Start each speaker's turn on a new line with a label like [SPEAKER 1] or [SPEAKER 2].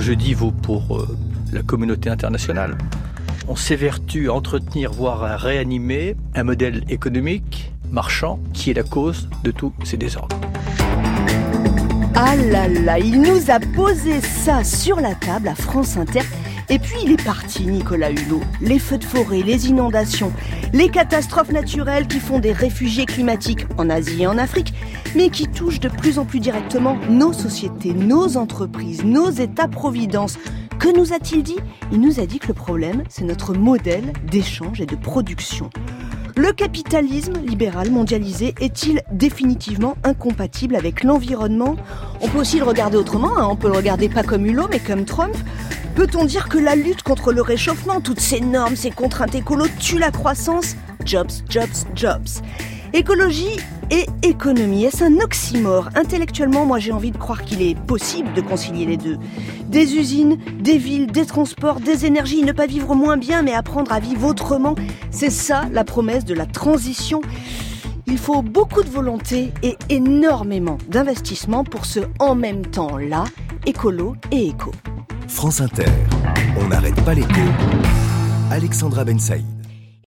[SPEAKER 1] je dis vaut pour euh, la communauté internationale. On s'évertue à entretenir, voire à réanimer un modèle économique marchand qui est la cause de tous ces désordres.
[SPEAKER 2] Ah là là, il nous a posé ça sur la table à France Inter. Et puis il est parti, Nicolas Hulot. Les feux de forêt, les inondations, les catastrophes naturelles qui font des réfugiés climatiques en Asie et en Afrique, mais qui touchent de plus en plus directement nos sociétés, nos entreprises, nos États-providence. Que nous a-t-il dit? Il nous a dit que le problème, c'est notre modèle d'échange et de production. Le capitalisme libéral mondialisé est-il définitivement incompatible avec l'environnement? On peut aussi le regarder autrement, hein. on peut le regarder pas comme Hulot mais comme Trump. Peut-on dire que la lutte contre le réchauffement, toutes ces normes, ces contraintes écolo tuent la croissance? Jobs, jobs, jobs. Écologie et économie, est-ce un oxymore? Intellectuellement, moi j'ai envie de croire qu'il est possible de concilier les deux. Des usines, des villes, des transports, des énergies, ne pas vivre moins bien mais apprendre à vivre autrement, c'est ça la promesse de la transition. Il faut beaucoup de volonté et énormément d'investissement pour ce en même temps là, écolo et éco.
[SPEAKER 3] France Inter, on n'arrête pas l'écho. Alexandra Ben Saïd.